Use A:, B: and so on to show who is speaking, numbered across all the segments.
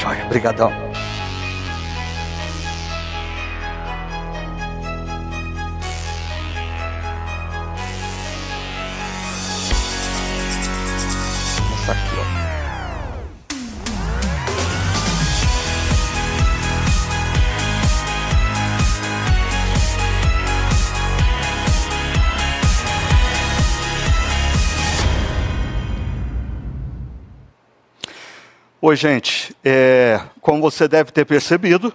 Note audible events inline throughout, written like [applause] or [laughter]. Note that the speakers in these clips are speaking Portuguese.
A: Joia, brigadão. Oi, gente. É, como você deve ter percebido,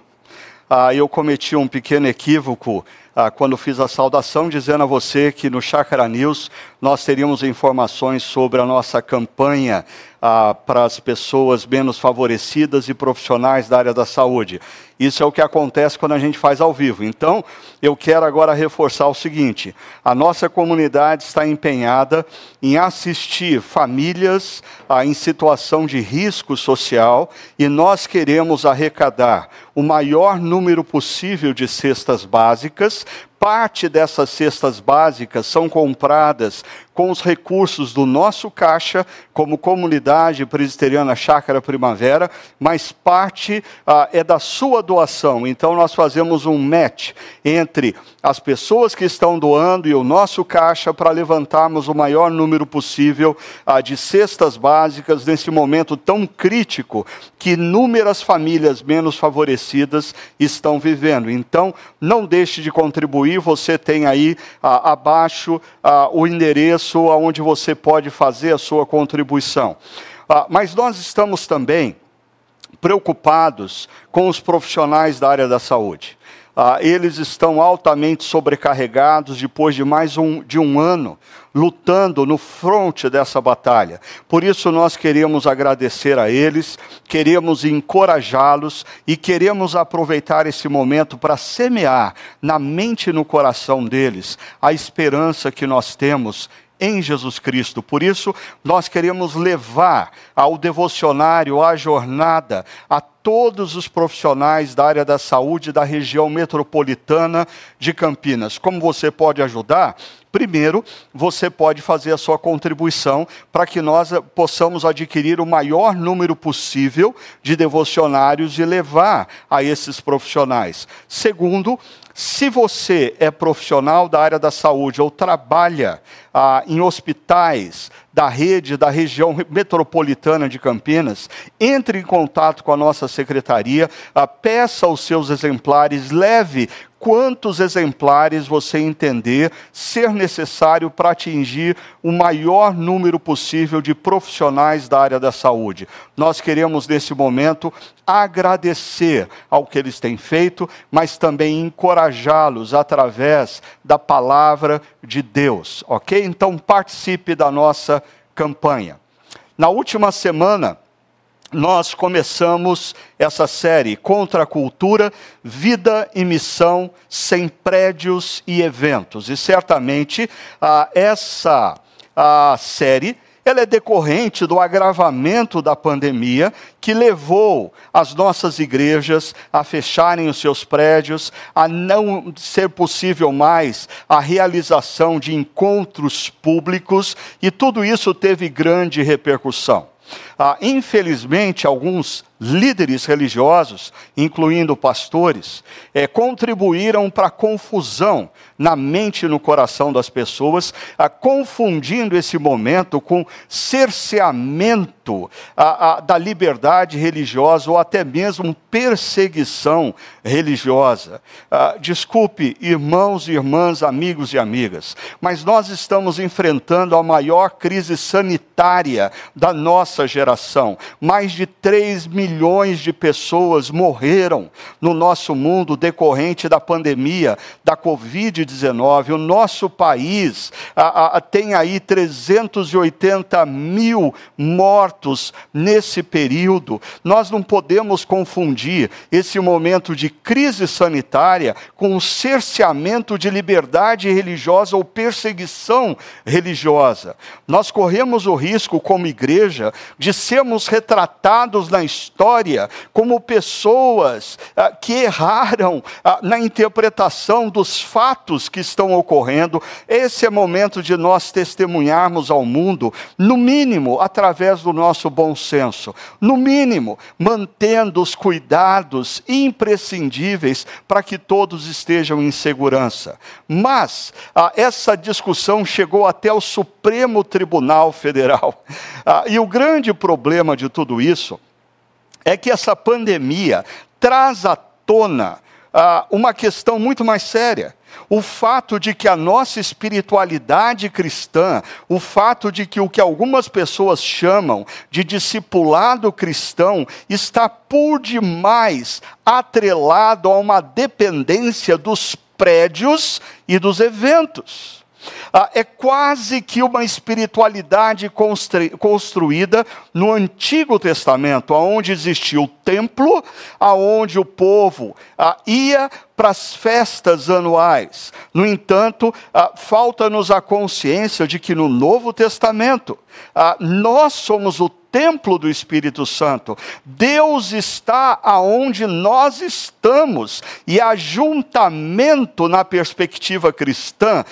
A: ah, eu cometi um pequeno equívoco ah, quando fiz a saudação, dizendo a você que no Chácara News nós teríamos informações sobre a nossa campanha ah, para as pessoas menos favorecidas e profissionais da área da saúde. Isso é o que acontece quando a gente faz ao vivo. Então, eu quero agora reforçar o seguinte: a nossa comunidade está empenhada em assistir famílias ah, em situação de risco social e nós queremos arrecadar o maior número possível de cestas básicas parte dessas cestas básicas são compradas com os recursos do nosso caixa, como comunidade presbiteriana Chácara Primavera, mas parte ah, é da sua doação. Então nós fazemos um match entre as pessoas que estão doando e o nosso caixa para levantarmos o maior número possível ah, de cestas básicas nesse momento tão crítico que inúmeras famílias menos favorecidas estão vivendo. Então não deixe de contribuir, você tem aí ah, abaixo ah, o endereço pessoa onde você pode fazer a sua contribuição. Ah, mas nós estamos também preocupados com os profissionais da área da saúde. Ah, eles estão altamente sobrecarregados depois de mais um, de um ano lutando no fronte dessa batalha. Por isso nós queremos agradecer a eles, queremos encorajá-los e queremos aproveitar esse momento para semear na mente e no coração deles a esperança que nós temos em Jesus Cristo. Por isso, nós queremos levar ao devocionário, à jornada, a todos os profissionais da área da saúde da região metropolitana de Campinas. Como você pode ajudar? Primeiro, você pode fazer a sua contribuição para que nós possamos adquirir o maior número possível de devocionários e levar a esses profissionais. Segundo, se você é profissional da área da saúde ou trabalha ah, em hospitais da rede da região metropolitana de Campinas, entre em contato com a nossa secretaria, ah, peça os seus exemplares, leve quantos exemplares você entender ser necessário para atingir o maior número possível de profissionais da área da saúde. Nós queremos, nesse momento, agradecer ao que eles têm feito, mas também encorajá-los através da palavra de Deus, ok? Então, participe da nossa campanha. Na última semana, nós começamos essa série Contra a Cultura, Vida e Missão sem prédios e eventos. E certamente ah, essa ah, série ela é decorrente do agravamento da pandemia que levou as nossas igrejas a fecharem os seus prédios, a não ser possível mais a realização de encontros públicos, e tudo isso teve grande repercussão. Ah, infelizmente, alguns líderes religiosos, incluindo pastores, é, contribuíram para a confusão na mente e no coração das pessoas, a, confundindo esse momento com cerceamento a, a, da liberdade religiosa ou até mesmo perseguição religiosa. Ah, desculpe, irmãos e irmãs, amigos e amigas, mas nós estamos enfrentando a maior crise sanitária da nossa geração. Mais de 3 milhões milhões de pessoas morreram no nosso mundo decorrente da pandemia da Covid-19. O nosso país a, a, tem aí 380 mil mortos nesse período. Nós não podemos confundir esse momento de crise sanitária com o cerceamento de liberdade religiosa ou perseguição religiosa. Nós corremos o risco, como igreja, de sermos retratados na história como pessoas ah, que erraram ah, na interpretação dos fatos que estão ocorrendo. Esse é momento de nós testemunharmos ao mundo, no mínimo, através do nosso bom senso, no mínimo, mantendo os cuidados imprescindíveis para que todos estejam em segurança. Mas ah, essa discussão chegou até o Supremo Tribunal Federal. Ah, e o grande problema de tudo isso é que essa pandemia traz à tona ah, uma questão muito mais séria. O fato de que a nossa espiritualidade cristã, o fato de que o que algumas pessoas chamam de discipulado cristão, está por demais atrelado a uma dependência dos prédios e dos eventos. Ah, é quase que uma espiritualidade construída no Antigo Testamento, onde existia o templo, aonde o povo ah, ia para as festas anuais. No entanto, ah, falta-nos a consciência de que no Novo Testamento nós somos o templo do Espírito Santo. Deus está aonde nós estamos e ajuntamento na perspectiva cristã,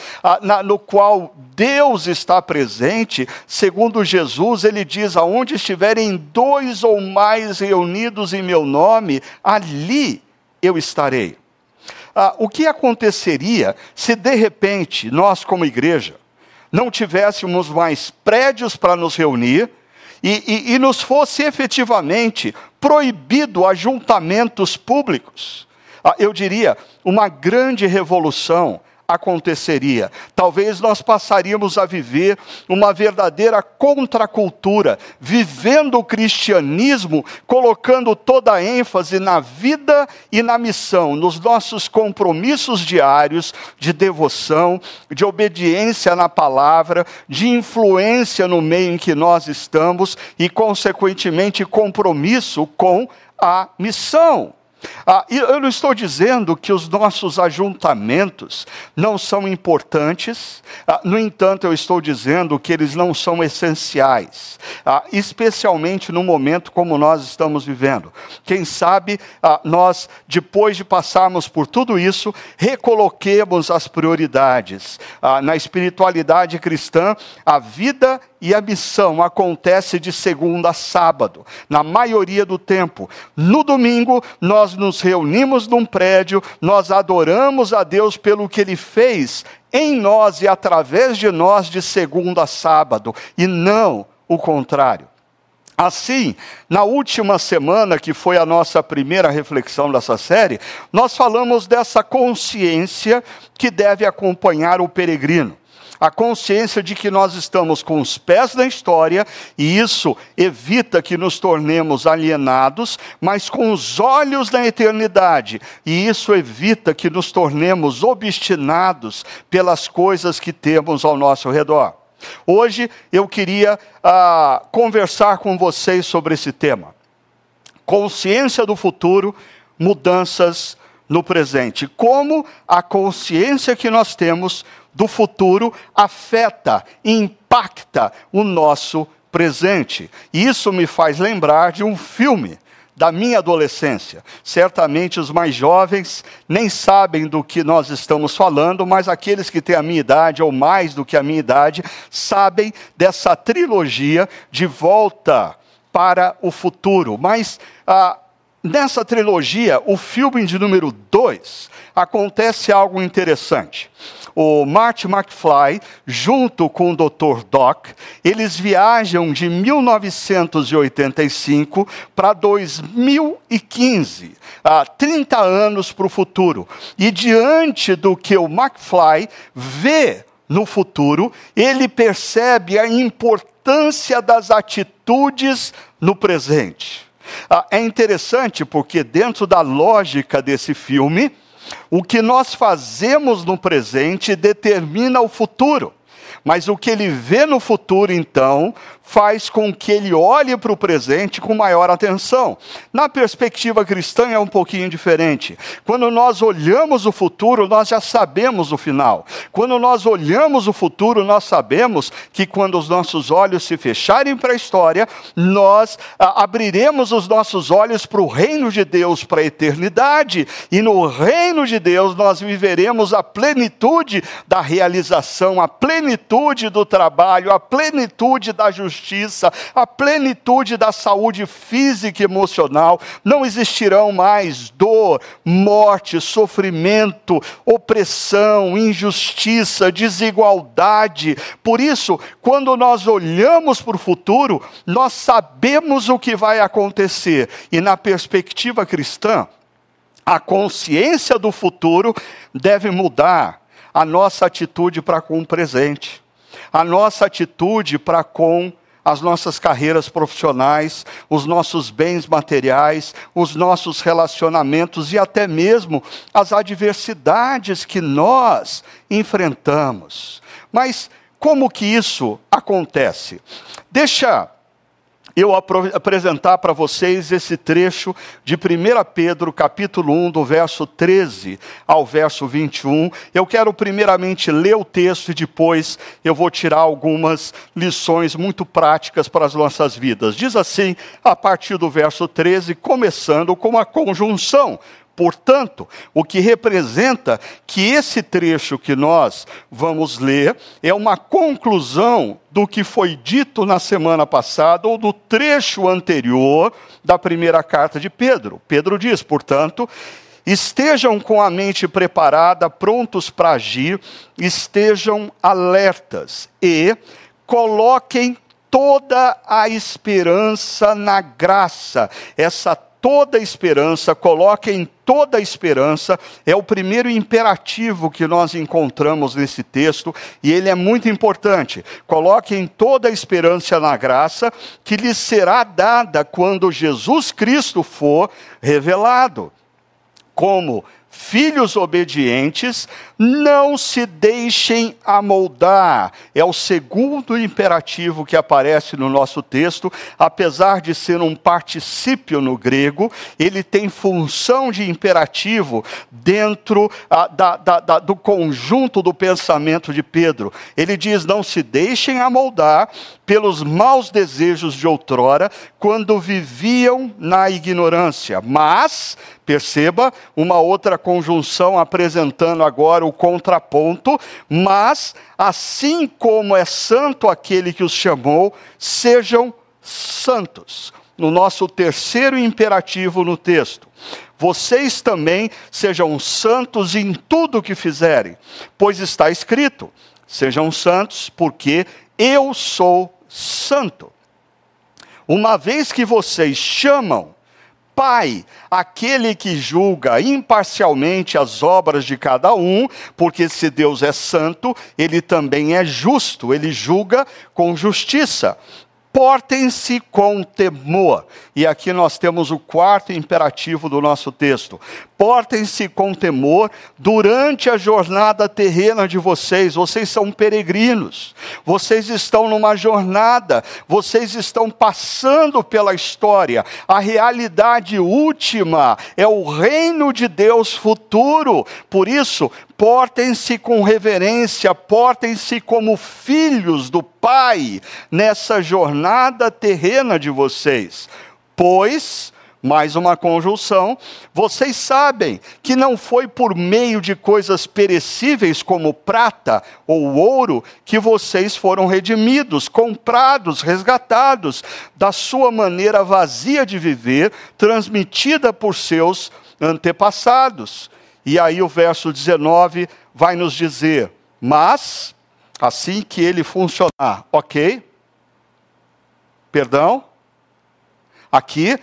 A: no qual Deus está presente, segundo Jesus, ele diz: aonde estiverem dois ou mais reunidos em meu nome, ali eu estarei. Ah, o que aconteceria se de repente nós, como igreja, não tivéssemos mais prédios para nos reunir e, e, e nos fosse efetivamente proibido ajuntamentos públicos? Ah, eu diria, uma grande revolução aconteceria. Talvez nós passaríamos a viver uma verdadeira contracultura, vivendo o cristianismo, colocando toda a ênfase na vida e na missão, nos nossos compromissos diários de devoção, de obediência na palavra, de influência no meio em que nós estamos e, consequentemente, compromisso com a missão. Ah, eu não estou dizendo que os nossos ajuntamentos não são importantes, ah, no entanto, eu estou dizendo que eles não são essenciais, ah, especialmente no momento como nós estamos vivendo. Quem sabe ah, nós, depois de passarmos por tudo isso, recoloquemos as prioridades. Ah, na espiritualidade cristã, a vida e a missão acontece de segunda a sábado, na maioria do tempo. No domingo, nós nos reunimos num prédio, nós adoramos a Deus pelo que Ele fez em nós e através de nós de segunda a sábado, e não o contrário. Assim, na última semana, que foi a nossa primeira reflexão dessa série, nós falamos dessa consciência que deve acompanhar o peregrino a consciência de que nós estamos com os pés na história, e isso evita que nos tornemos alienados, mas com os olhos na eternidade, e isso evita que nos tornemos obstinados pelas coisas que temos ao nosso redor. Hoje eu queria ah, conversar com vocês sobre esse tema. Consciência do futuro, mudanças no presente. Como a consciência que nós temos do futuro afeta, impacta o nosso presente. E isso me faz lembrar de um filme da minha adolescência. Certamente os mais jovens nem sabem do que nós estamos falando, mas aqueles que têm a minha idade ou mais do que a minha idade sabem dessa trilogia de volta para o futuro. Mas ah, nessa trilogia, o filme de número 2, acontece algo interessante o Marty McFly, junto com o Dr. Doc, eles viajam de 1985 para 2015, ah, 30 anos para o futuro. E diante do que o McFly vê no futuro, ele percebe a importância das atitudes no presente. Ah, é interessante porque, dentro da lógica desse filme, o que nós fazemos no presente determina o futuro. Mas o que ele vê no futuro, então, faz com que ele olhe para o presente com maior atenção. Na perspectiva cristã é um pouquinho diferente. Quando nós olhamos o futuro, nós já sabemos o final. Quando nós olhamos o futuro, nós sabemos que quando os nossos olhos se fecharem para a história, nós ah, abriremos os nossos olhos para o reino de Deus, para a eternidade. E no reino de Deus nós viveremos a plenitude da realização, a plenitude do trabalho, a plenitude da justiça justiça, a plenitude da saúde física e emocional. Não existirão mais dor, morte, sofrimento, opressão, injustiça, desigualdade. Por isso, quando nós olhamos para o futuro, nós sabemos o que vai acontecer. E na perspectiva cristã, a consciência do futuro deve mudar a nossa atitude para com o presente, a nossa atitude para com as nossas carreiras profissionais, os nossos bens materiais, os nossos relacionamentos e até mesmo as adversidades que nós enfrentamos. Mas como que isso acontece? Deixa eu apresentar para vocês esse trecho de 1 Pedro, capítulo 1, do verso 13 ao verso 21. Eu quero primeiramente ler o texto e depois eu vou tirar algumas lições muito práticas para as nossas vidas. Diz assim, a partir do verso 13, começando com a conjunção Portanto, o que representa que esse trecho que nós vamos ler é uma conclusão do que foi dito na semana passada ou do trecho anterior da primeira carta de Pedro. Pedro diz, portanto, estejam com a mente preparada, prontos para agir, estejam alertas e coloquem toda a esperança na graça, essa toda esperança, coloquem toda esperança, é o primeiro imperativo que nós encontramos nesse texto, e ele é muito importante. Coloquem toda a esperança na graça que lhes será dada quando Jesus Cristo for revelado. Como Filhos obedientes, não se deixem amoldar. É o segundo imperativo que aparece no nosso texto. Apesar de ser um particípio no grego, ele tem função de imperativo dentro ah, da, da, da, do conjunto do pensamento de Pedro. Ele diz: Não se deixem amoldar pelos maus desejos de outrora, quando viviam na ignorância, mas Perceba uma outra conjunção apresentando agora o contraponto, mas assim como é santo aquele que os chamou, sejam santos. No nosso terceiro imperativo no texto. Vocês também sejam santos em tudo o que fizerem, pois está escrito: sejam santos, porque eu sou santo. Uma vez que vocês chamam Pai, aquele que julga imparcialmente as obras de cada um, porque se Deus é santo, ele também é justo, ele julga com justiça portem-se com temor. E aqui nós temos o quarto imperativo do nosso texto. Portem-se com temor durante a jornada terrena de vocês. Vocês são peregrinos. Vocês estão numa jornada. Vocês estão passando pela história. A realidade última é o reino de Deus futuro. Por isso, portem-se com reverência, portem-se como filhos do Pai nessa jornada terrena de vocês. Pois, mais uma conjunção, vocês sabem que não foi por meio de coisas perecíveis como prata ou ouro que vocês foram redimidos, comprados, resgatados da sua maneira vazia de viver, transmitida por seus antepassados e aí o verso 19 vai nos dizer: Mas, assim que ele funcionar, ok? Perdão? Aqui,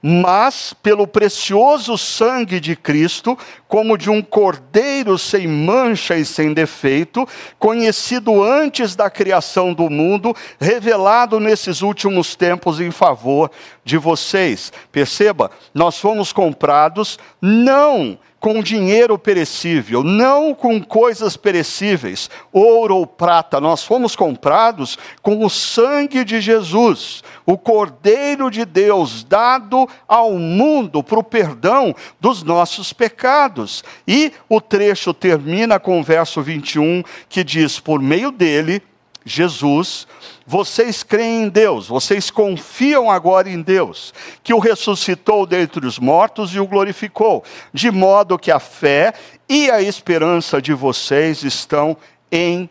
A: mas pelo precioso sangue de Cristo, como de um cordeiro sem mancha e sem defeito, conhecido antes da criação do mundo, revelado nesses últimos tempos em favor de vocês. Perceba, nós fomos comprados não com dinheiro perecível, não com coisas perecíveis, ouro ou prata. Nós fomos comprados com o sangue de Jesus, o Cordeiro de Deus, dado ao mundo para o perdão dos nossos pecados. E o trecho termina com o verso 21, que diz: Por meio dele, Jesus, vocês creem em Deus, vocês confiam agora em Deus, que o ressuscitou dentre os mortos e o glorificou, de modo que a fé e a esperança de vocês estão em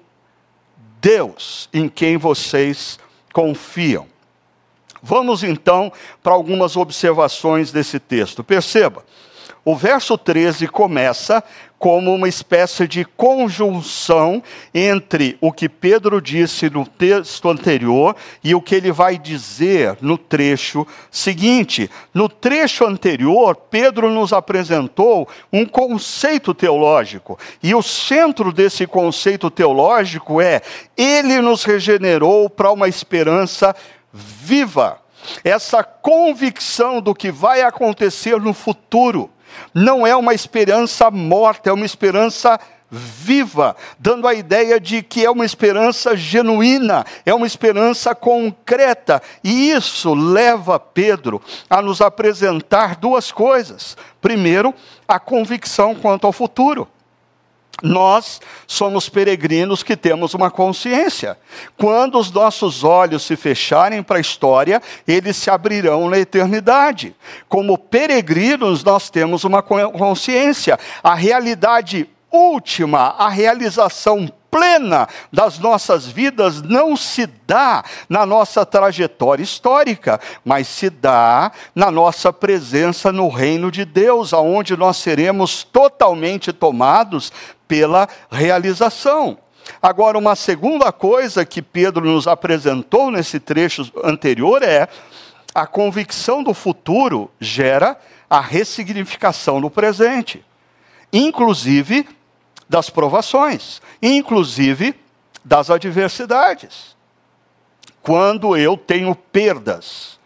A: Deus, em quem vocês confiam. Vamos então para algumas observações desse texto. Perceba, o verso 13 começa como uma espécie de conjunção entre o que Pedro disse no texto anterior e o que ele vai dizer no trecho seguinte. No trecho anterior, Pedro nos apresentou um conceito teológico, e o centro desse conceito teológico é: ele nos regenerou para uma esperança viva. Essa convicção do que vai acontecer no futuro não é uma esperança morta, é uma esperança viva, dando a ideia de que é uma esperança genuína, é uma esperança concreta. E isso leva Pedro a nos apresentar duas coisas. Primeiro, a convicção quanto ao futuro. Nós somos peregrinos que temos uma consciência. Quando os nossos olhos se fecharem para a história, eles se abrirão na eternidade. Como peregrinos, nós temos uma consciência. A realidade última, a realização plena das nossas vidas não se dá na nossa trajetória histórica, mas se dá na nossa presença no reino de Deus, aonde nós seremos totalmente tomados pela realização. Agora, uma segunda coisa que Pedro nos apresentou nesse trecho anterior é a convicção do futuro gera a ressignificação no presente, inclusive das provações, inclusive das adversidades. Quando eu tenho perdas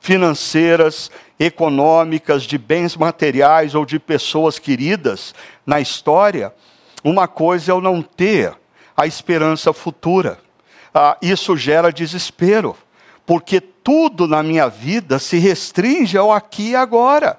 A: financeiras, econômicas, de bens materiais ou de pessoas queridas na história, uma coisa é eu não ter a esperança futura. Ah, isso gera desespero, porque tudo na minha vida se restringe ao aqui e agora.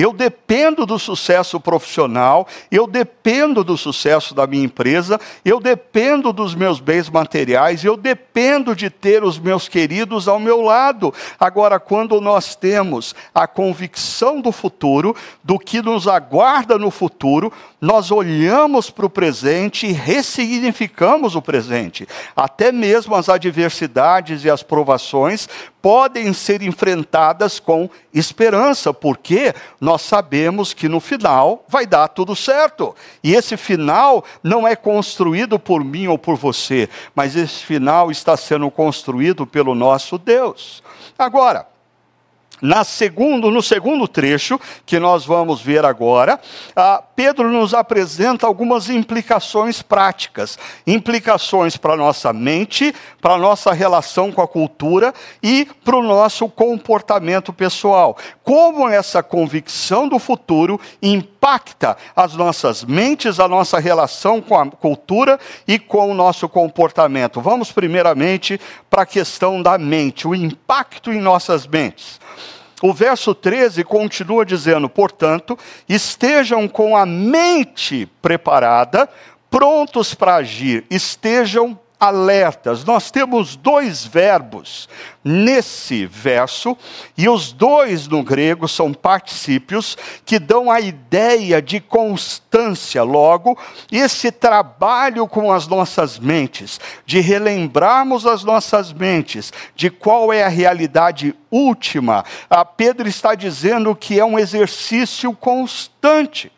A: Eu dependo do sucesso profissional, eu dependo do sucesso da minha empresa, eu dependo dos meus bens materiais, eu dependo de ter os meus queridos ao meu lado. Agora, quando nós temos a convicção do futuro, do que nos aguarda no futuro, nós olhamos para o presente e ressignificamos o presente. Até mesmo as adversidades e as provações podem ser enfrentadas com esperança, porque nós sabemos que no final vai dar tudo certo. E esse final não é construído por mim ou por você, mas esse final está sendo construído pelo nosso Deus. Agora, na segundo, no segundo trecho, que nós vamos ver agora, ah, Pedro nos apresenta algumas implicações práticas, implicações para a nossa mente, para a nossa relação com a cultura e para o nosso comportamento pessoal. Como essa convicção do futuro impacta as nossas mentes, a nossa relação com a cultura e com o nosso comportamento. Vamos primeiramente para a questão da mente, o impacto em nossas mentes. O verso 13 continua dizendo: portanto, estejam com a mente preparada, prontos para agir, estejam alertas. Nós temos dois verbos nesse verso, e os dois no grego são particípios que dão a ideia de constância. Logo, esse trabalho com as nossas mentes, de relembrarmos as nossas mentes de qual é a realidade última, a Pedro está dizendo que é um exercício constante.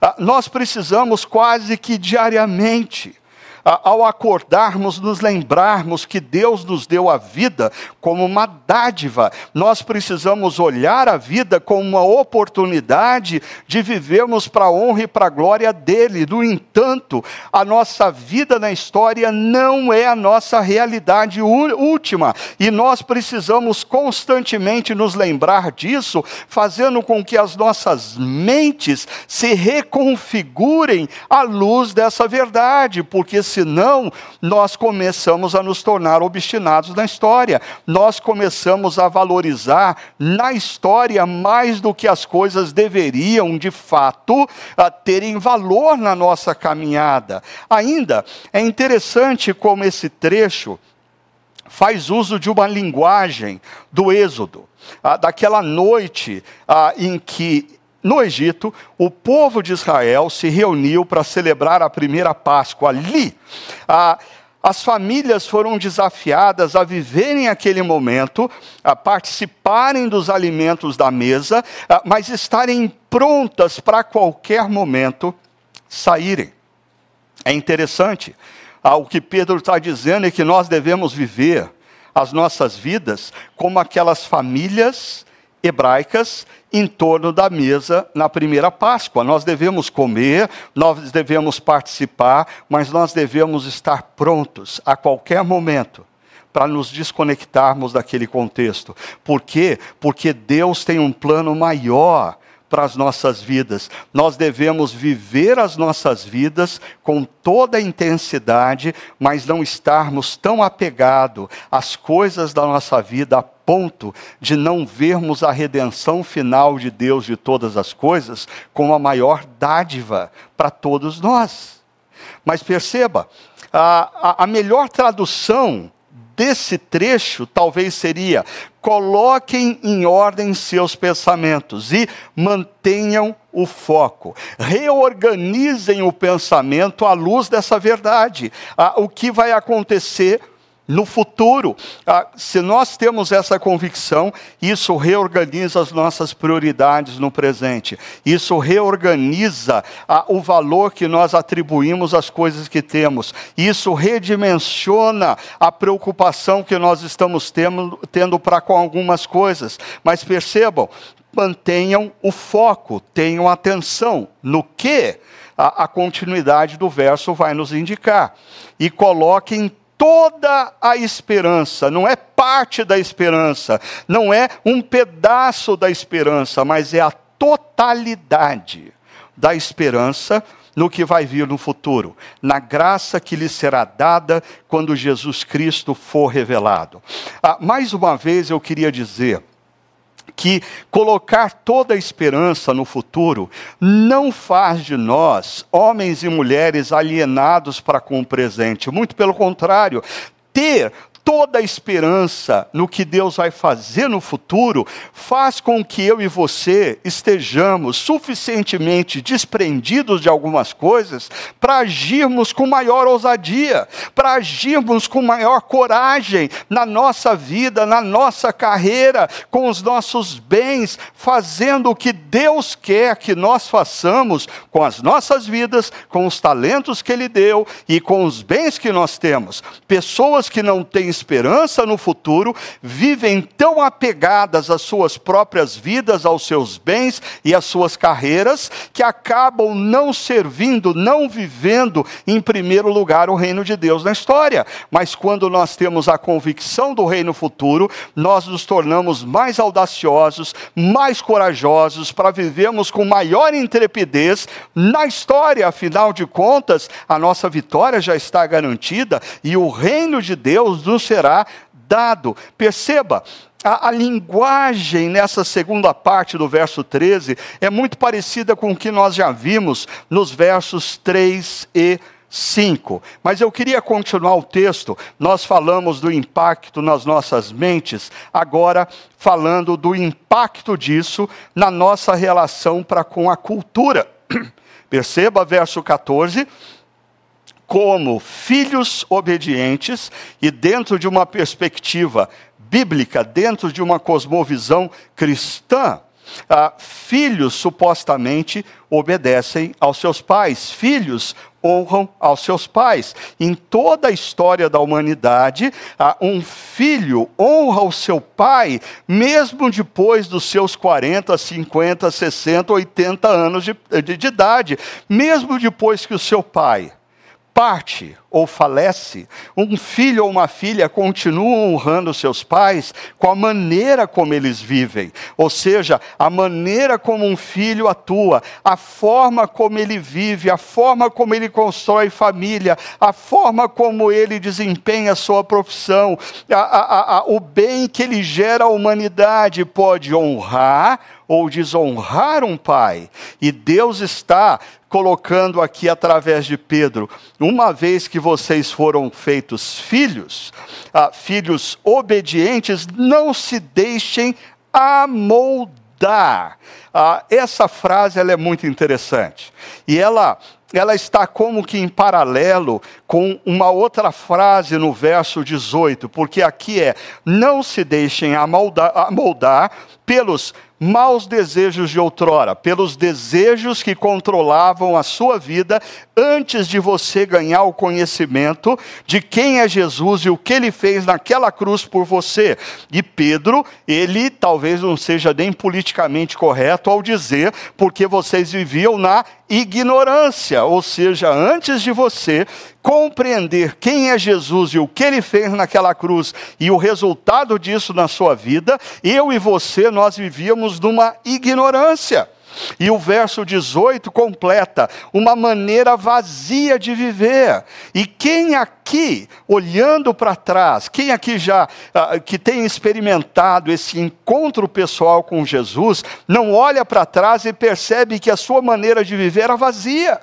A: Ah, nós precisamos quase que diariamente ao acordarmos, nos lembrarmos que Deus nos deu a vida como uma dádiva. Nós precisamos olhar a vida como uma oportunidade de vivermos para a honra e para a glória dele. No entanto, a nossa vida na história não é a nossa realidade última e nós precisamos constantemente nos lembrar disso, fazendo com que as nossas mentes se reconfigurem à luz dessa verdade, porque senão nós começamos a nos tornar obstinados na história, nós começamos a valorizar na história mais do que as coisas deveriam de fato terem valor na nossa caminhada. Ainda é interessante como esse trecho faz uso de uma linguagem do Êxodo, ah, daquela noite ah, em que no Egito, o povo de Israel se reuniu para celebrar a primeira Páscoa. Ali, as famílias foram desafiadas a viverem aquele momento, a participarem dos alimentos da mesa, mas estarem prontas para qualquer momento saírem. É interessante, ah, o que Pedro está dizendo é que nós devemos viver as nossas vidas como aquelas famílias hebraicas em torno da mesa na primeira Páscoa. Nós devemos comer, nós devemos participar, mas nós devemos estar prontos a qualquer momento para nos desconectarmos daquele contexto. Por quê? Porque Deus tem um plano maior para as nossas vidas. Nós devemos viver as nossas vidas com toda a intensidade, mas não estarmos tão apegados às coisas da nossa vida a ponto de não vermos a redenção final de Deus de todas as coisas como a maior dádiva para todos nós. Mas perceba, a, a, a melhor tradução desse trecho talvez seria: coloquem em ordem seus pensamentos e mantenham o foco. Reorganizem o pensamento à luz dessa verdade. Ah, o que vai acontecer no futuro. Ah, se nós temos essa convicção, isso reorganiza as nossas prioridades no presente. Isso reorganiza ah, o valor que nós atribuímos às coisas que temos. Isso redimensiona a preocupação que nós estamos tendo, para com algumas coisas. Mas percebam, mantenham o foco, tenham atenção no que a, a continuidade do verso vai nos indicar. E coloquem toda a esperança, não é parte da esperança, não é um pedaço da esperança, mas é a totalidade da esperança no que vai vir no futuro, na graça que lhe será dada quando Jesus Cristo for revelado. Ah, mais uma vez eu queria dizer que colocar toda a esperança no futuro não faz de nós homens e mulheres alienados para com o presente. Muito pelo contrário, ter toda a esperança no que Deus vai fazer no futuro faz com que eu e você estejamos suficientemente desprendidos de algumas coisas para agirmos com maior ousadia, para agirmos com maior coragem na nossa vida, na nossa carreira, com os nossos bens, fazendo o que Deus quer que nós façamos com as nossas vidas, com os talentos que Ele deu e com os bens que nós temos. Pessoas que não têm esperança no futuro, vivem tão apegadas às suas próprias vidas, aos seus bens e às suas carreiras, que acabam não servindo, não vivendo em primeiro lugar o reino de Deus na história. Mas quando nós temos a convicção do reino futuro, nós nos tornamos mais audaciosos, mais corajosos para vivermos com maior intrepidez na história. Afinal de contas, a nossa vitória já está garantida e o reino de Deus nos será dado. Perceba, a, a, linguagem nessa segunda parte do verso 13 é muito parecida com o que nós já vimos nos versos 3 e 5. Mas eu queria continuar o texto. Nós falamos do impacto nas nossas mentes, agora falando do impacto disso na nossa relação para com a cultura. [clears throat] Perceba verso 14 como filhos obedientes e dentro de uma perspectiva bíblica, dentro de uma cosmovisão cristã, Ah, filhos supostamente obedecem aos seus pais, filhos honram aos seus pais. Em toda a história da humanidade, ah, um filho honra o seu pai, mesmo depois dos seus 40, 50, 60, 80 anos de, de, de idade, mesmo depois que o seu pai parte ou falece, um filho ou uma filha continuam honrando seus pais com a maneira como eles vivem, ou seja, a maneira como um filho atua, a forma como ele vive, a forma como ele constrói família, a forma como ele desempenha sua profissão, a, a, a, o bem que ele gera à humanidade pode honrar ou desonrar um pai. E Deus está colocando aqui através de Pedro, uma vez que vocês foram feitos filhos, ah, filhos obedientes, não se deixem amoldar. Ah, essa frase ela é muito interessante. E ela ela está como que em paralelo com uma outra frase no verso 18, porque aqui é: não se deixem amoldar, amoldar pelos maus desejos de outrora, pelos desejos que controlavam a sua vida antes de você ganhar o conhecimento de quem é Jesus e o que ele fez naquela cruz por você. E Pedro, ele talvez não seja nem politicamente correto ao dizer, porque vocês viviam na ignorância, ou seja, antes de você compreender quem é Jesus e o que ele fez naquela cruz e o resultado disso na sua vida, eu e você, nós vivíamos numa ignorância. E o verso 18 completa uma maneira vazia de viver. E quem aqui, olhando para trás, quem aqui já uh, que tem experimentado esse encontro pessoal com Jesus, não olha para trás e percebe que a sua maneira de viver era vazia.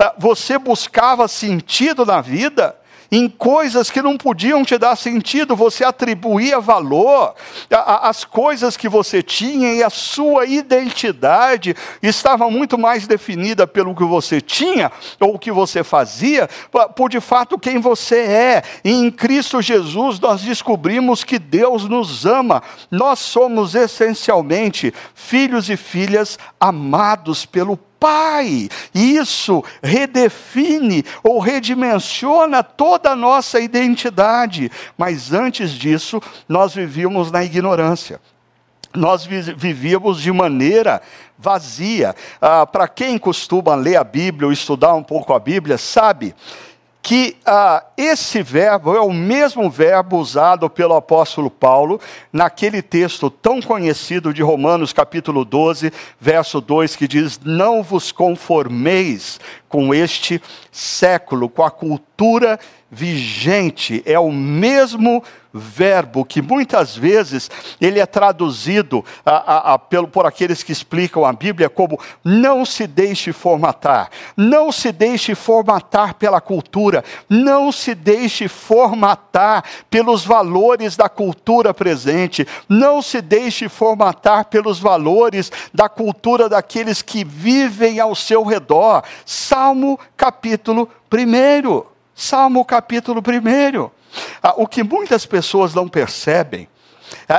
A: Uh, você buscava sentido na vida, em coisas que não podiam te dar sentido, você atribuía valor às coisas que você tinha e a sua identidade estava muito mais definida pelo que você tinha ou o que você fazia, por de fato quem você é. E em Cristo Jesus nós descobrimos que Deus nos ama. Nós somos essencialmente filhos e filhas amados pelo Pai. Isso redefine ou redimensiona toda a nossa identidade. Mas antes disso, nós vivíamos na ignorância. Nós vivíamos de maneira vazia. Ah, Para quem costuma ler a Bíblia ou estudar um pouco a Bíblia, sabe que ah, esse verbo é o mesmo verbo usado pelo apóstolo Paulo naquele texto tão conhecido de Romanos, capítulo 12, verso 2, que diz: Não vos conformeis com este século, com a cultura vigente. É o mesmo verbo que muitas vezes ele é traduzido a, a, a, pelo, por aqueles que explicam a Bíblia como não se deixe formatar, não se deixe formatar pela cultura, não se deixe formatar pelos valores da cultura presente, não se deixe formatar pelos valores da cultura daqueles que vivem ao seu redor. Salmo capítulo 1. Salmo capítulo 1. Ah, o que muitas pessoas não percebem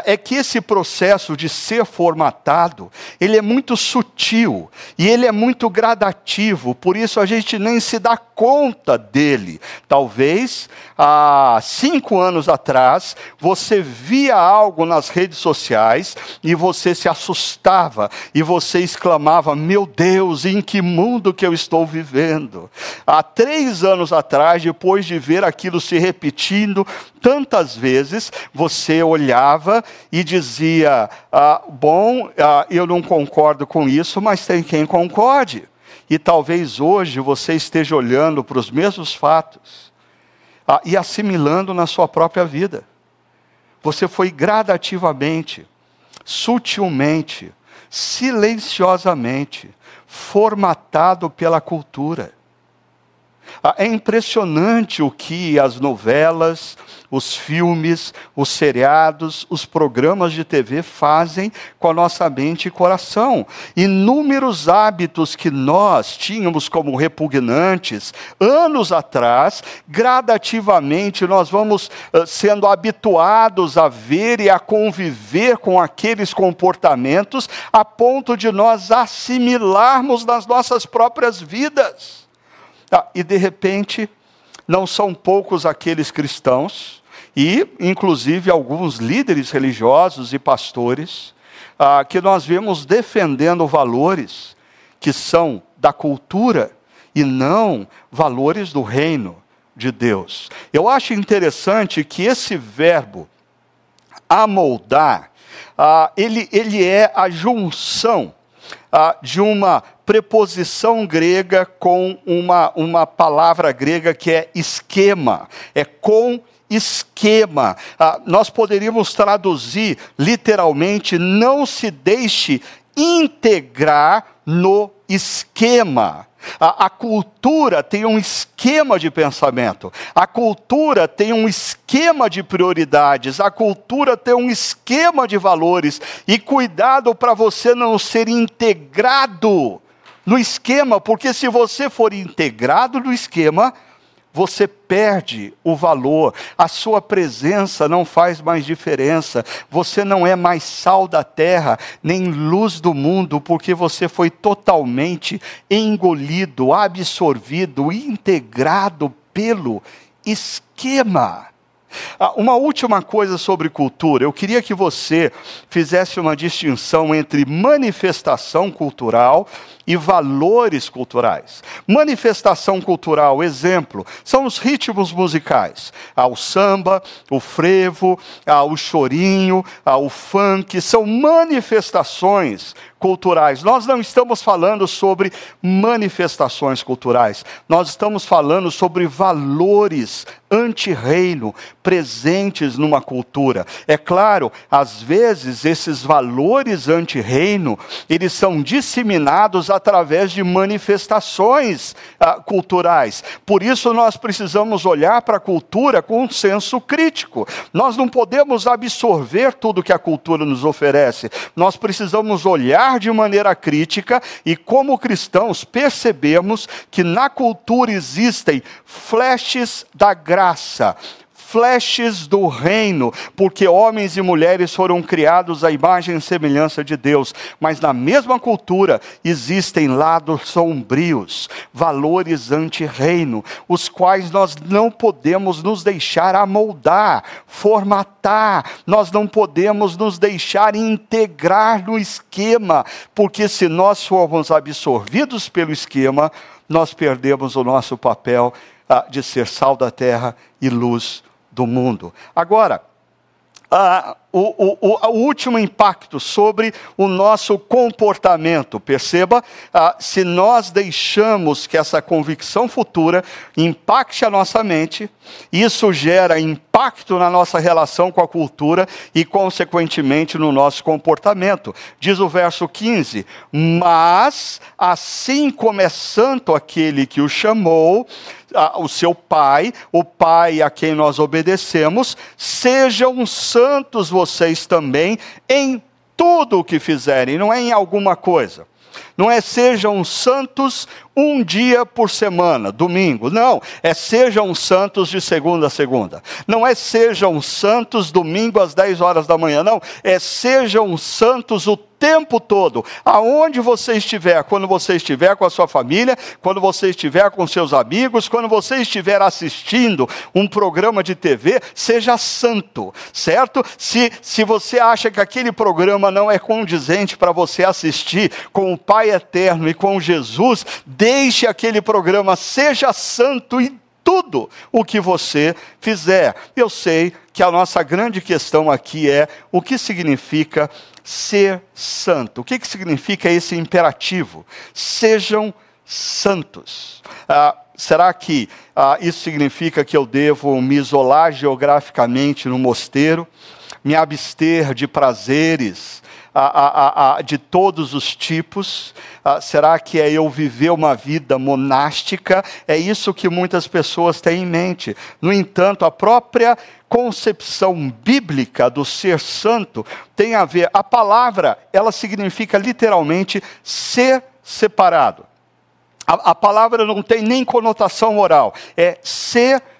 A: é que esse processo de ser formatado, ele é muito sutil e ele é muito gradativo, por isso a gente nem se dá conta dele. Talvez há cinco anos atrás você via algo nas redes sociais e você se assustava e você exclamava: Meu Deus, em que mundo que eu estou vivendo? Há três anos atrás, depois de ver aquilo se repetindo tantas vezes, você olhava e dizia: ah, Bom, ah, eu não concordo com isso, mas tem quem concorde. E talvez hoje você esteja olhando para os mesmos fatos ah, e assimilando na sua própria vida. Você foi gradativamente, sutilmente, silenciosamente formatado pela cultura. Ah, é impressionante o que as novelas, os filmes, os seriados, os programas de TV fazem com a nossa mente e coração. Inúmeros hábitos que nós tínhamos como repugnantes anos atrás, gradativamente nós vamos uh, sendo habituados a ver e a conviver com aqueles comportamentos a ponto de nós assimilarmos nas nossas próprias vidas. Ah, e de repente, não são poucos aqueles cristãos, e inclusive alguns líderes religiosos e pastores, ah, que nós vemos defendendo valores que são da cultura e não valores do reino de Deus. Eu acho interessante que esse verbo, amoldar, ah, ele, ele é a junção ah, de uma preposição grega com uma, uma palavra grega que é esquema, é com esquema. Ah, nós poderíamos traduzir literalmente: não se deixe integrar no esquema. A, a, cultura tem um esquema de pensamento, a cultura tem um esquema de prioridades, a cultura tem um esquema de valores, e cuidado para você não ser integrado no esquema, porque se você for integrado no esquema, você perde o valor, a sua presença não faz mais diferença, você não é mais sal da terra, nem luz do mundo, porque você foi totalmente engolido, absorvido, integrado pelo esquema. Ah, uma última coisa sobre cultura. Eu queria que você fizesse uma distinção entre manifestação cultural e valores culturais. Manifestação cultural, exemplo, são os ritmos musicais. Há o samba, o frevo, há o chorinho, há o funk, são manifestações culturais. Nós não estamos falando sobre manifestações culturais, nós estamos falando sobre valores anti-reino presentes numa cultura. É claro, às vezes esses valores anti-reino, eles são disseminados através de manifestações ah, culturais. Por isso nós precisamos olhar para a cultura com um senso crítico. Nós não podemos absorver tudo que a cultura nos oferece. Nós precisamos olhar de maneira crítica e como cristãos percebemos que na cultura existem flashes da graça flashes do reino, porque homens e mulheres foram criados à imagem e semelhança de Deus, mas na mesma cultura existem lados sombrios, valores anti-reino, os quais nós não podemos nos deixar amoldar, formatar, nós não podemos nos deixar integrar no esquema, porque se nós formos absorvidos pelo esquema, nós perdemos o nosso papel ah, de ser sal da terra e luz do mundo. Agora, ah, o, o, o, último impacto sobre o nosso comportamento. Perceba, ah, se nós deixamos que essa convicção futura impacte a nossa mente, isso gera impacto na nossa relação com a cultura e, consequentemente, no nosso comportamento. Diz o verso 15: Mas, assim como é santo aquele que o chamou, o seu pai, o pai a quem nós obedecemos, sejam santos vocês também em tudo o que fizerem, não é em alguma coisa. Não é sejam santos um dia por semana, domingo. Não, é sejam santos de segunda a segunda. Não é sejam santos domingo às 10 horas da manhã. Não, é sejam santos o tempo todo, aonde você estiver, quando você estiver com a sua família, quando você estiver com seus amigos, quando você estiver assistindo um programa de TV, seja santo, certo? Se, se você acha que aquele programa não é condizente para você assistir com o Pai eterno e com Jesus, deixe aquele programa, seja santo em tudo o que você fizer. Eu sei que a nossa grande questão aqui é o que significa ser santo. O que, que significa esse imperativo? Sejam santos. Ah, será que ah, isso significa que eu devo me isolar geograficamente no mosteiro, me abster de prazeres, a, a, de todos os tipos? Ah, será que é eu viver uma vida monástica? É isso que muitas pessoas têm em mente. No entanto, a própria concepção bíblica do ser santo tem a ver, a palavra, ela significa literalmente ser separado. A, a palavra não tem nem conotação oral, é ser separado.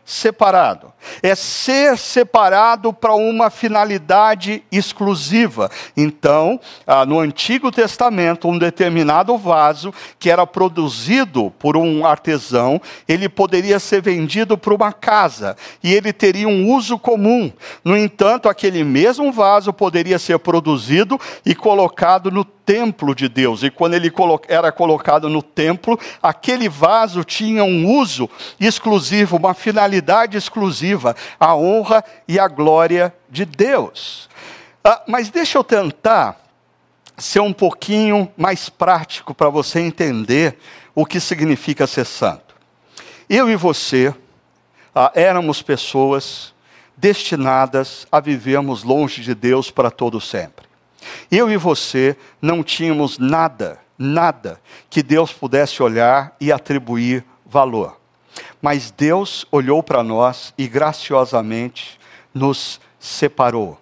A: É ser separado para uma finalidade exclusiva. Então, ah, no Antigo Testamento, um determinado vaso que era produzido por um artesão, ele poderia ser vendido para uma casa e ele teria um uso comum. No entanto, aquele mesmo vaso poderia ser produzido e colocado no templo de Deus. E quando ele era colocado no templo, aquele vaso tinha um uso exclusivo, uma finalidade exclusiva, a honra e a glória de Deus. Ah, mas deixa eu tentar ser um pouquinho mais prático para você entender o que significa ser santo. Eu e você ah, éramos pessoas destinadas a vivermos longe de Deus para todo sempre. Eu e você não tínhamos nada, nada que Deus pudesse olhar e atribuir valor. Mas Deus olhou para nós e graciosamente nos separou.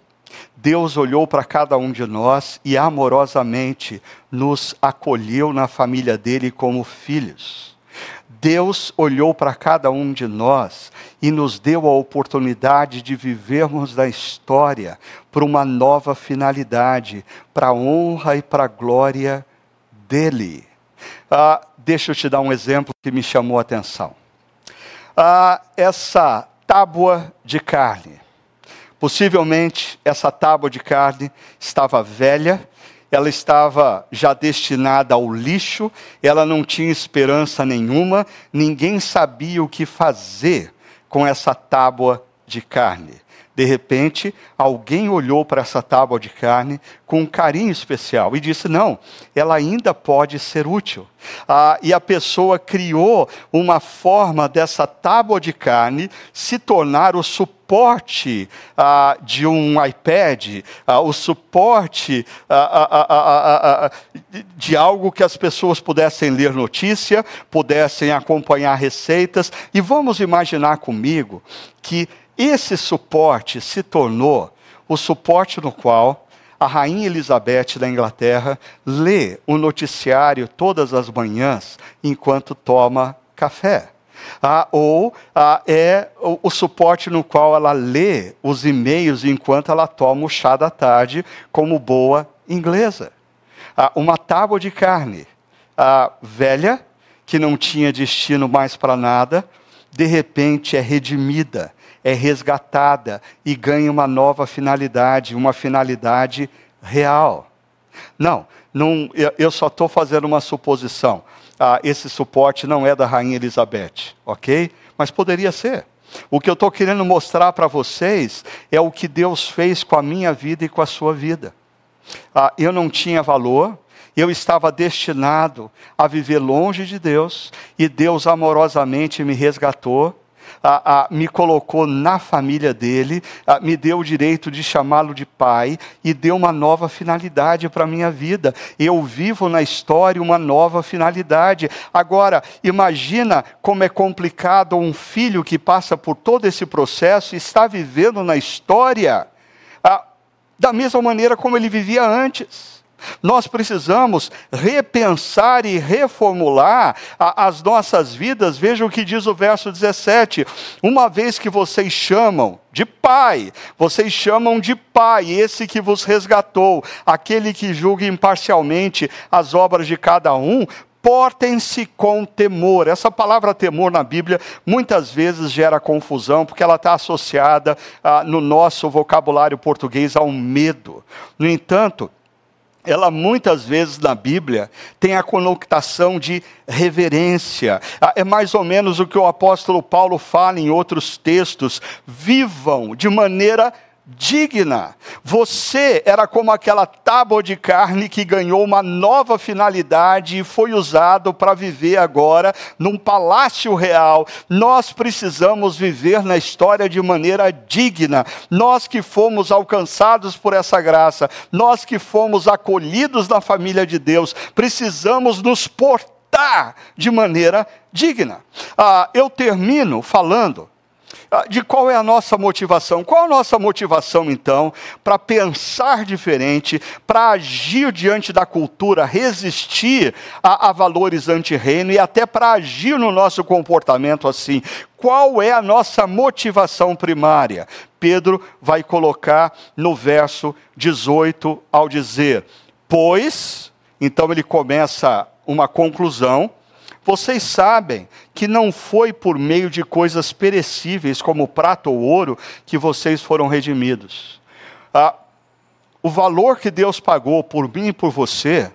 A: Deus olhou para cada um de nós e amorosamente nos acolheu na família dele como filhos. Deus olhou para cada um de nós e nos deu a oportunidade de vivermos da história por uma nova finalidade, para a honra e para a glória dele. Ah, deixa eu te dar um exemplo que me chamou a atenção. Ah, essa tábua de carne. Possivelmente essa tábua de carne estava velha ela estava já destinada ao lixo, ela não tinha esperança nenhuma, ninguém sabia o que fazer com essa tábua de carne. De repente, alguém olhou para essa tábua de carne com um carinho especial e disse: Não, ela ainda pode ser útil. Ah, e a pessoa criou uma forma dessa tábua de carne se tornar o suporte ah, de um iPad, ah, o suporte ah, ah, ah, de algo que as pessoas pudessem ler notícia, pudessem acompanhar receitas. E vamos imaginar comigo que esse suporte se tornou o suporte no qual a rainha Elizabeth da Inglaterra lê o noticiário todas as manhãs enquanto toma café. Ah, ou ah, é o, o, suporte no qual ela lê os e-mails enquanto ela toma o chá da tarde, como boa inglesa. Ah, uma tábua de carne velha, que não tinha destino mais para nada, de repente é redimida é resgatada e ganha uma nova finalidade, uma finalidade real. Não, não eu só estou fazendo uma suposição. Ah, esse suporte não é da Rainha Elizabeth, ok? Mas poderia ser. O que eu estou querendo mostrar para vocês é o que Deus fez com a minha vida e com a sua vida. Ah, eu não tinha valor, eu estava destinado a viver longe de Deus, e Deus amorosamente me resgatou me colocou na família dele, me deu o direito de chamá-lo de pai e deu uma nova finalidade para a minha vida. Eu vivo na história uma nova finalidade. Agora, imagina como é complicado um filho que passa por todo esse processo e está vivendo na história da mesma maneira como ele vivia antes. Nós precisamos repensar e reformular a, as nossas vidas. Veja o que diz o verso 17: Uma vez que vocês chamam de Pai, vocês chamam de Pai esse que vos resgatou, aquele que julga imparcialmente as obras de cada um, portem-se com temor. Essa palavra temor na Bíblia muitas vezes gera confusão, porque ela está associada ah, no nosso vocabulário português ao medo. No entanto, ela muitas vezes na Bíblia tem a conotação de reverência. Ah, é mais ou menos o que o apóstolo Paulo fala em outros textos. Vivam de maneira digna. Você era como aquela tábua de carne que ganhou uma nova finalidade e foi usado para viver agora num palácio real. Nós precisamos viver na história de maneira digna. Nós que fomos alcançados por essa graça, nós que fomos acolhidos na família de Deus, precisamos nos portar de maneira digna. Ah, eu termino falando de qual é a nossa motivação. Qual a nossa motivação, então, para pensar diferente, para agir diante da cultura, resistir a, a valores anti-reino e até para agir no nosso comportamento assim? Qual é a nossa motivação primária? Pedro vai colocar no verso 18 ao dizer: Pois, então ele começa uma conclusão vocês sabem que não foi por meio de coisas perecíveis, como prata ou ouro, que vocês foram redimidos. Ah, o valor que Deus pagou por mim e por você,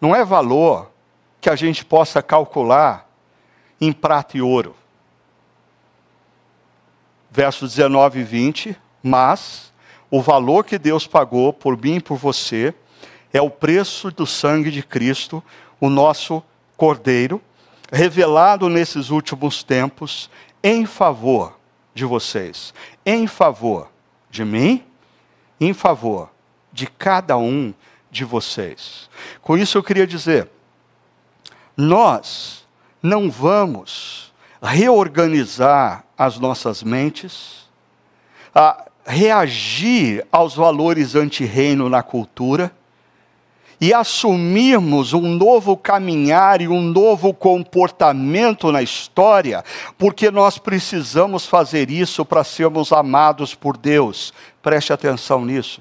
A: não é valor que a gente possa calcular em prata e ouro. Versos 19 e 20, mas o valor que Deus pagou por mim e por você é o preço do sangue de Cristo, o nosso Cordeiro, revelado nesses últimos tempos em favor de vocês, em favor de mim, em favor de cada um de vocês. Com isso eu queria dizer, nós não vamos reorganizar as nossas mentes, reagir aos valores anti-reino na cultura, e assumirmos um novo caminhar e um novo comportamento na história, porque nós precisamos fazer isso para sermos amados por Deus. Preste atenção nisso.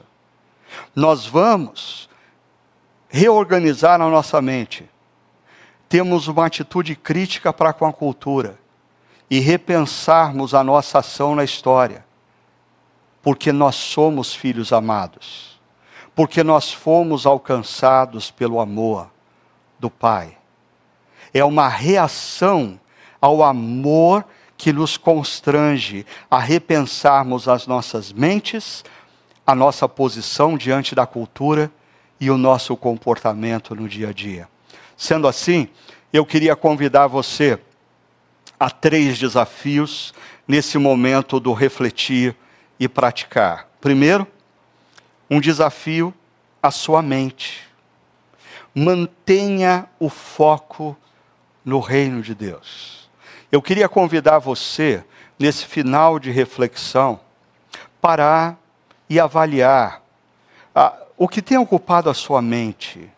A: Nós vamos reorganizar a nossa mente. Temos uma atitude crítica para com a cultura e repensarmos a nossa ação na história, porque nós somos filhos amados porque nós fomos alcançados pelo amor do Pai. É uma reação ao amor que nos constrange a repensarmos as nossas mentes, a nossa posição diante da cultura e o nosso comportamento no dia a dia. Sendo assim, eu queria convidar você a três desafios nesse momento do refletir e praticar. Primeiro, um desafio à sua mente. Mantenha o foco no reino de Deus. Eu queria convidar você, nesse final de reflexão, parar e avaliar ah, o que tem ocupado a sua mente.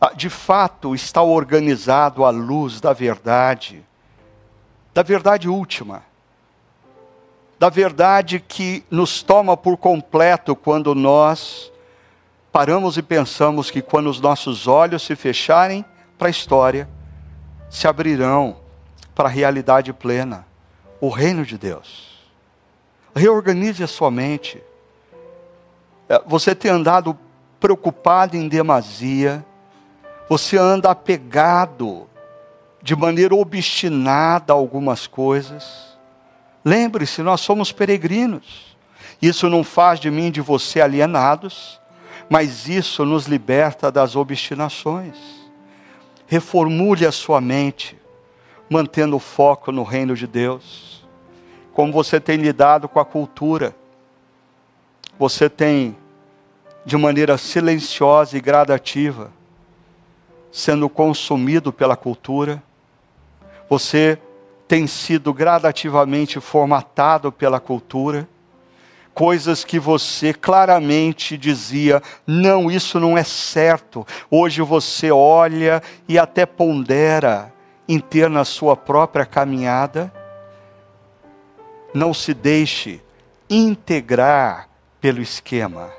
A: Ah, de fato, está organizado à luz da verdade, da verdade última da verdade que nos toma por completo quando nós paramos e pensamos que quando os nossos olhos se fecharem para a história, se abrirão para a realidade plena, o reino de Deus. Reorganize a sua mente. É, você tem andado preocupado em demasia, você anda apegado de maneira obstinada a algumas coisas Lembre-se, nós somos peregrinos. Isso não faz de mim e de você alienados, mas isso nos liberta das obstinações. Reformule a sua mente, mantendo o foco no reino de Deus. Como você tem lidado com a cultura, você tem, de maneira silenciosa e gradativa, sendo consumido pela cultura, você tem sido gradativamente formatado pela cultura, coisas que você claramente dizia: não, isso não é certo. Hoje você olha e até pondera em ter na sua própria caminhada. Não se deixe integrar pelo esquema.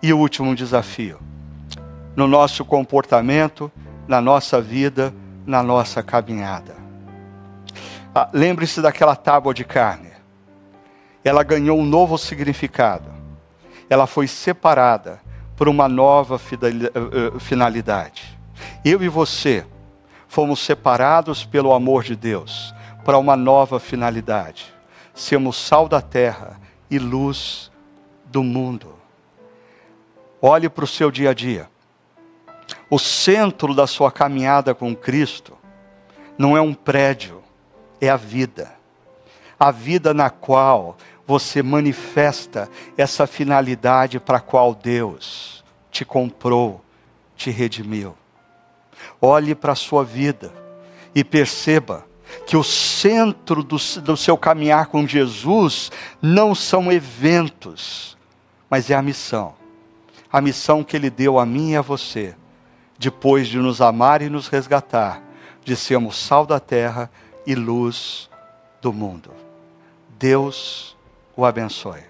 A: E o último desafio: no nosso comportamento, na nossa vida, na nossa caminhada. Ah, Lembre-se daquela tábua de carne. Ela ganhou um novo significado. Ela foi separada por uma nova eh, eh, finalidade. Eu e você fomos separados pelo amor de Deus para uma nova finalidade. Sermos sal da terra e luz do mundo. Olhe para o seu dia a dia. O centro da sua caminhada com Cristo não é um prédio, é a vida. A vida na qual você manifesta essa finalidade para a qual Deus te comprou, te redimiu. Olhe para a sua vida e perceba que o centro do, do seu caminhar com Jesus não são eventos, mas é a missão. A missão que Ele deu a mim e a você, depois de nos amar e nos resgatar, de sermos sal da terra e luz do mundo. Deus o abençoe.